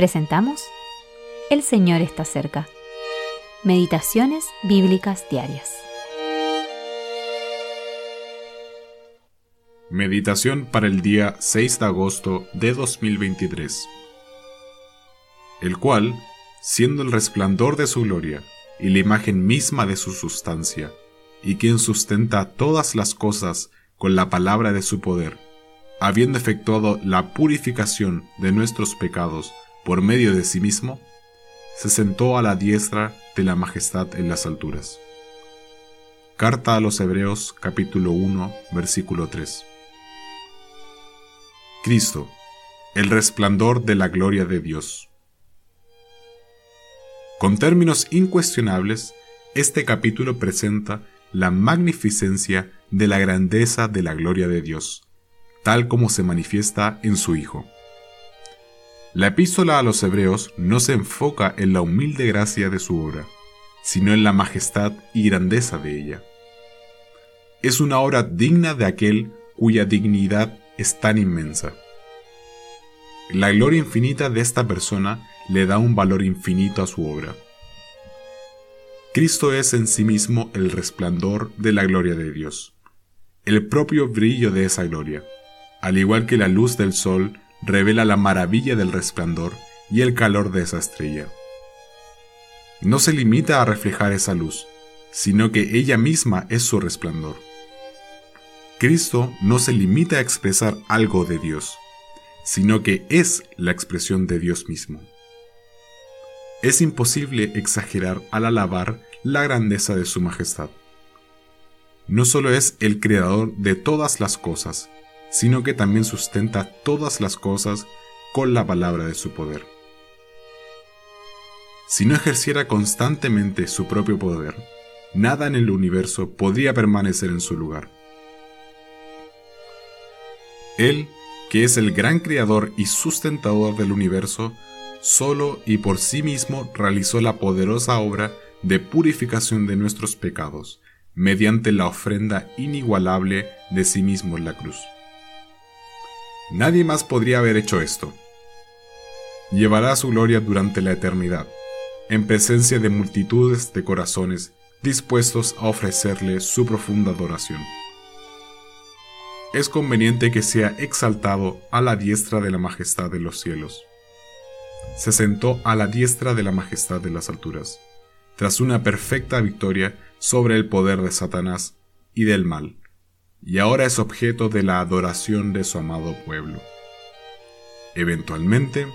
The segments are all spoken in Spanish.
presentamos El Señor está cerca. Meditaciones Bíblicas Diarias. Meditación para el día 6 de agosto de 2023. El cual, siendo el resplandor de su gloria y la imagen misma de su sustancia, y quien sustenta todas las cosas con la palabra de su poder, habiendo efectuado la purificación de nuestros pecados por medio de sí mismo, se sentó a la diestra de la majestad en las alturas. Carta a los Hebreos capítulo 1 versículo 3. Cristo, el resplandor de la gloria de Dios. Con términos incuestionables, este capítulo presenta la magnificencia de la grandeza de la gloria de Dios, tal como se manifiesta en su Hijo. La epístola a los Hebreos no se enfoca en la humilde gracia de su obra, sino en la majestad y grandeza de ella. Es una obra digna de aquel cuya dignidad es tan inmensa. La gloria infinita de esta persona le da un valor infinito a su obra. Cristo es en sí mismo el resplandor de la gloria de Dios, el propio brillo de esa gloria, al igual que la luz del sol revela la maravilla del resplandor y el calor de esa estrella. No se limita a reflejar esa luz, sino que ella misma es su resplandor. Cristo no se limita a expresar algo de Dios, sino que es la expresión de Dios mismo. Es imposible exagerar al alabar la grandeza de su majestad. No solo es el creador de todas las cosas, sino que también sustenta todas las cosas con la palabra de su poder. Si no ejerciera constantemente su propio poder, nada en el universo podría permanecer en su lugar. Él, que es el gran creador y sustentador del universo, solo y por sí mismo realizó la poderosa obra de purificación de nuestros pecados, mediante la ofrenda inigualable de sí mismo en la cruz. Nadie más podría haber hecho esto. Llevará su gloria durante la eternidad, en presencia de multitudes de corazones dispuestos a ofrecerle su profunda adoración. Es conveniente que sea exaltado a la diestra de la majestad de los cielos se sentó a la diestra de la majestad de las alturas, tras una perfecta victoria sobre el poder de Satanás y del mal, y ahora es objeto de la adoración de su amado pueblo. Eventualmente,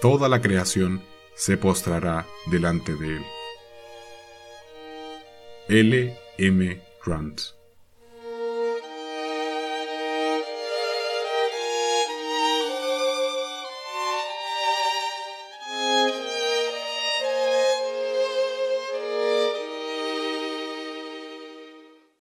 toda la creación se postrará delante de él. L. M. Grant